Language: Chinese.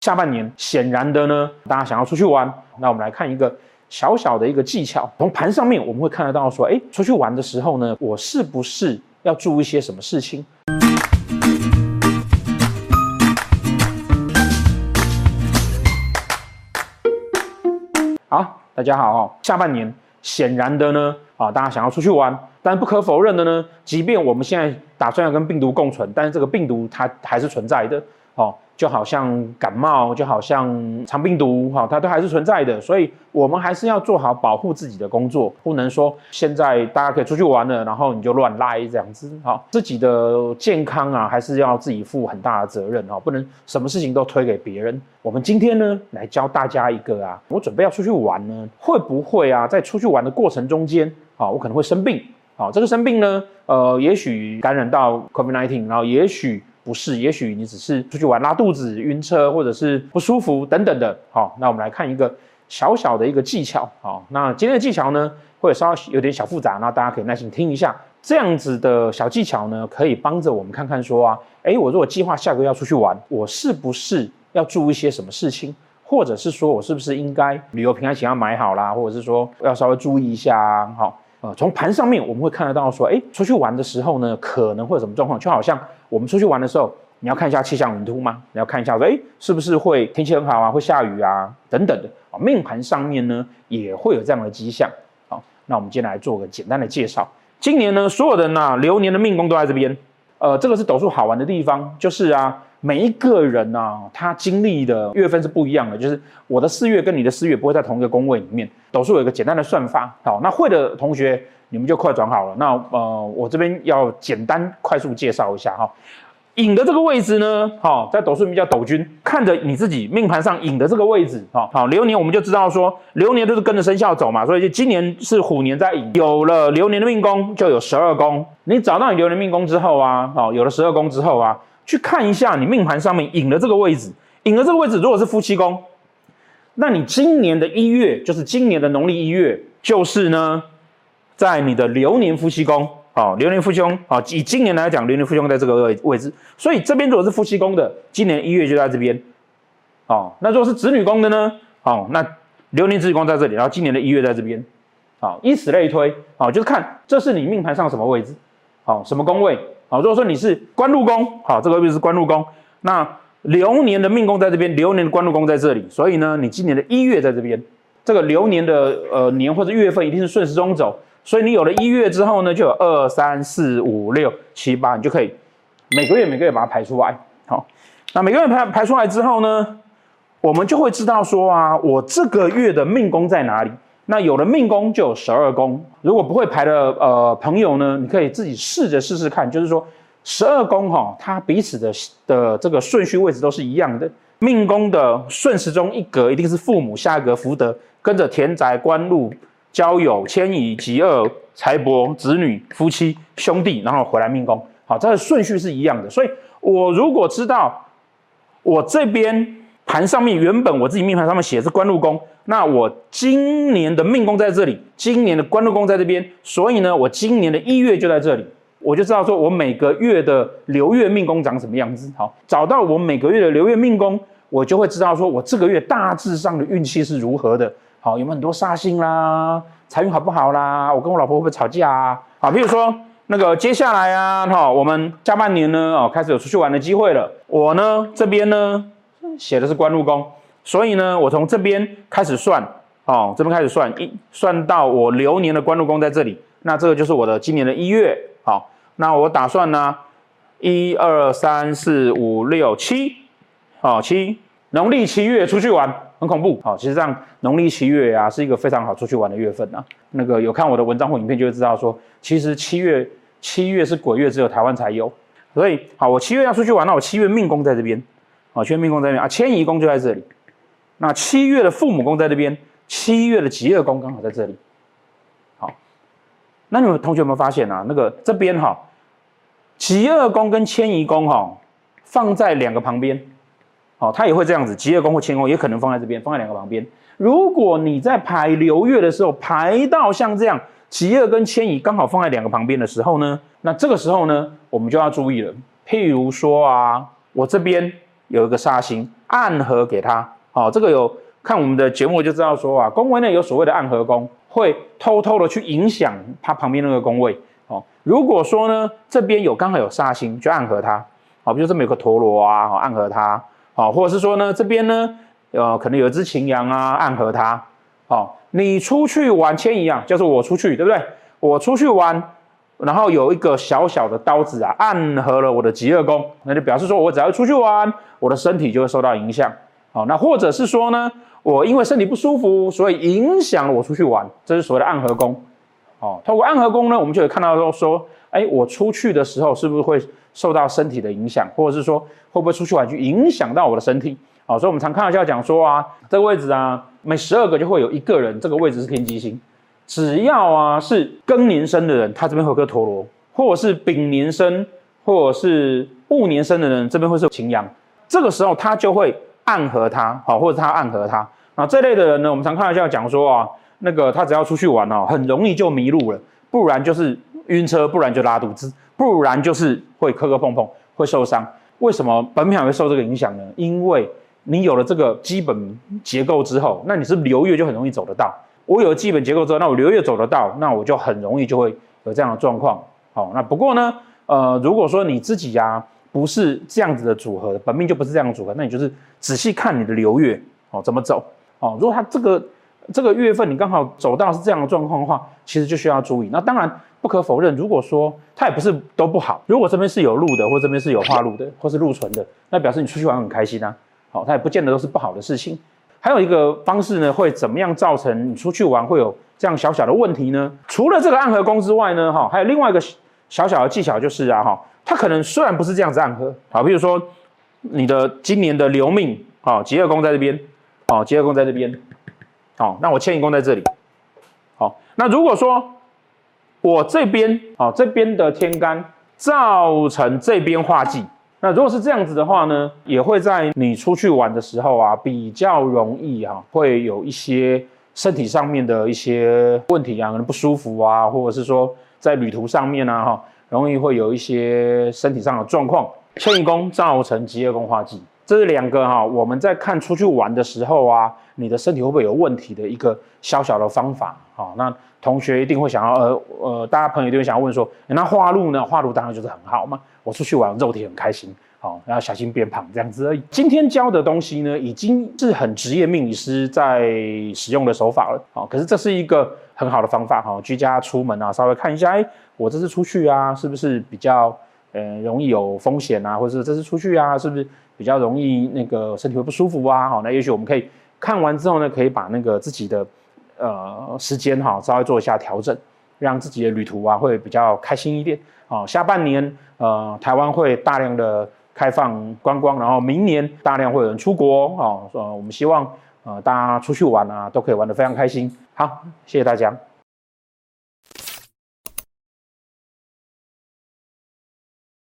下半年显然的呢，大家想要出去玩，那我们来看一个小小的一个技巧。从盘上面我们会看得到说，哎，出去玩的时候呢，我是不是要注意一些什么事情？好，大家好哦。下半年显然的呢，啊，大家想要出去玩，但不可否认的呢，即便我们现在打算要跟病毒共存，但是这个病毒它还是存在的，哦。就好像感冒，就好像肠病毒，哈，它都还是存在的，所以我们还是要做好保护自己的工作，不能说现在大家可以出去玩了，然后你就乱来这样子，哈，自己的健康啊，还是要自己负很大的责任啊，不能什么事情都推给别人。我们今天呢，来教大家一个啊，我准备要出去玩呢，会不会啊，在出去玩的过程中间，啊，我可能会生病，啊，这个生病呢，呃，也许感染到 COVID-19，然后也许。不是，也许你只是出去玩拉肚子、晕车，或者是不舒服等等的。好，那我们来看一个小小的一个技巧。好，那今天的技巧呢，会稍微有点小复杂，那大家可以耐心听一下。这样子的小技巧呢，可以帮着我们看看说啊，诶，我如果计划下个月要出去玩，我是不是要注意一些什么事情？或者是说我是不是应该旅游平安险要买好啦，或者是说要稍微注意一下啊？好。呃，从盘上面我们会看得到说，哎，出去玩的时候呢，可能会有什么状况？就好像我们出去玩的时候，你要看一下气象云图吗？你要看一下说，哎，是不是会天气很好啊，会下雨啊，等等的啊。命盘上面呢，也会有这样的迹象。好，那我们今天来做个简单的介绍。今年呢，所有的呢流年的命宫都在这边。呃，这个是斗数好玩的地方，就是啊。每一个人啊，他经历的月份是不一样的。就是我的四月跟你的四月不会在同一个宫位里面。斗数有一个简单的算法，好，那会的同学你们就快转好了。那呃，我这边要简单快速介绍一下哈。寅的这个位置呢，好，在斗数里面叫斗君，看着你自己命盘上寅的这个位置，好，好，流年我们就知道说，流年都是跟着生肖走嘛，所以就今年是虎年在寅，有了流年的命宫就有十二宫。你找到你流年命宫之后啊，好，有了十二宫之后啊。去看一下你命盘上面寅的这个位置，寅的这个位置如果是夫妻宫，那你今年的一月就是今年的农历一月，就是呢，在你的流年夫妻宫，好，流年夫妻宫，好，以今年来讲，流年夫妻宫在这个位位置，所以这边如果是夫妻宫的，今年一月就在这边，哦，那如果是子女宫的呢，哦，那流年子女宫在这里，然后今年的一月在这边，好，以此类推，好，就是看这是你命盘上什么位置，好，什么宫位。好，如果说你是官禄宫，好，这个位置是官禄宫，那流年的命宫在这边，流年的官禄宫在这里，所以呢，你今年的一月在这边，这个流年的呃年或者月份一定是顺时钟走，所以你有了一月之后呢，就有二三四五六七八，你就可以每个月每个月把它排出来。好，那每个月排排出来之后呢，我们就会知道说啊，我这个月的命宫在哪里。那有了命宫就有十二宫，如果不会排的呃朋友呢，你可以自己试着试试看，就是说十二宫哈，它彼此的的这个顺序位置都是一样的。命宫的顺时钟一格一定是父母，下一格福德，跟着田宅、官禄、交友、迁移、吉恶、财帛、子女、夫妻、兄弟，然后回来命宫，好，这个顺序是一样的。所以我如果知道我这边。盘上面原本我自己命盘上面写的是官禄宫，那我今年的命宫在这里，今年的官禄宫在这边，所以呢，我今年的一月就在这里，我就知道说我每个月的流月命宫长什么样子。好，找到我每个月的流月命宫，我就会知道说我这个月大致上的运气是如何的。好，有没有很多煞星啦？财运好不好啦？我跟我老婆会不会吵架啊？好，比如说那个接下来啊，哈，我们下半年呢，哦，开始有出去玩的机会了。我呢这边呢。写的是官禄宫，所以呢，我从这边开始算，哦，这边开始算，一算到我流年的官禄宫在这里，那这个就是我的今年的一月，好，那我打算呢，一二三四五六七，好七，农历七月出去玩，很恐怖，好，其实这样农历七月啊是一个非常好出去玩的月份啊，那个有看我的文章或影片就会知道说，其实七月七月是鬼月，只有台湾才有，所以好，我七月要出去玩，那我七月命宫在这边。好，七月命宫在那边啊，迁移宫就在这里。那七月的父母宫在这边，七月的疾厄宫刚好在这里。好，那你们同学有没有发现啊？那个这边哈，疾厄宫跟迁移宫哈，放在两个旁边。好，它也会这样子，极二宫或迁移宫也可能放在这边，放在两个旁边。如果你在排流月的时候排到像这样，极二跟迁移刚好放在两个旁边的时候呢，那这个时候呢，我们就要注意了。譬如说啊，我这边。有一个煞星，暗合给他。好，这个有看我们的节目就知道说啊，宫位内有所谓的暗合宫，会偷偷的去影响他旁边那个宫位。哦，如果说呢这边有刚好有煞星，就暗合他。好，比如这边有个陀螺啊，暗合他。好，或者是说呢这边呢，呃，可能有一只擎羊啊，暗合他。好，你出去玩迁移啊，就是我出去，对不对？我出去玩。然后有一个小小的刀子啊，暗合了我的疾厄宫，那就表示说我只要出去玩，我的身体就会受到影响。好，那或者是说呢，我因为身体不舒服，所以影响了我出去玩，这是所谓的暗合宫。哦，透过暗合宫呢，我们就会看到说说，哎，我出去的时候是不是会受到身体的影响，或者是说会不会出去玩去影响到我的身体？好，所以我们常开玩笑讲说啊，这个位置啊，每十二个就会有一个人，这个位置是天机星。只要啊是庚年生的人，他这边会有个陀螺，或者是丙年生，或者是戊年生的人，这边会是擎羊。这个时候他就会暗合他，好，或者他暗合他。那这类的人呢，我们常开玩笑讲说啊，那个他只要出去玩哦，很容易就迷路了，不然就是晕车，不然就拉肚子，不然就是会磕磕碰碰，会受伤。为什么本命会受这个影响呢？因为你有了这个基本结构之后，那你是流月就很容易走得到。我有基本结构之后，那我流月走得到，那我就很容易就会有这样的状况。好，那不过呢，呃，如果说你自己呀、不是这样子的组合，本命就不是这样的组合，那你就是仔细看你的流月哦怎么走哦。如果它这个这个月份你刚好走到是这样的状况的话，其实就需要注意。那当然不可否认，如果说它也不是都不好，如果这边是有路的，或这边是有化禄的，或是禄存的，那表示你出去玩很开心啊。好，它也不见得都是不好的事情。还有一个方式呢，会怎么样造成你出去玩会有这样小小的问题呢？除了这个暗合宫之外呢，哈，还有另外一个小小的技巧就是啊，哈，它可能虽然不是这样子暗合，好，比如说你的今年的流命，好，疾厄宫在这边，好，疾厄宫在这边，好，那我迁移宫在这里，好，那如果说我这边，啊，这边的天干造成这边化忌。那如果是这样子的话呢，也会在你出去玩的时候啊，比较容易啊，会有一些身体上面的一些问题啊，可能不舒服啊，或者是说在旅途上面啊，哈，容易会有一些身体上的状况。迁移宫造成职业宫化忌，这是两个哈，我们在看出去玩的时候啊，你的身体会不会有问题的一个小小的方法。好，那同学一定会想要，呃呃，大家朋友一定会想要问说，那化禄呢？化禄当然就是很好嘛。我出去玩，肉体很开心，好、然后小心变胖这样子而已。今天教的东西呢，已经是很职业命理师在使用的手法了，好、可是这是一个很好的方法，哈、居家出门啊，稍微看一下，哎，我这次出去啊，是不是比较呃容易有风险啊，或者是这次出去啊，是不是比较容易那个身体会不舒服啊？好、那也许我们可以看完之后呢，可以把那个自己的呃时间哈、哦，稍微做一下调整。让自己的旅途啊会比较开心一点啊。下半年呃，台湾会大量的开放观光，然后明年大量会有人出国啊。呃，我们希望呃大家出去玩啊都可以玩得非常开心。好，谢谢大家。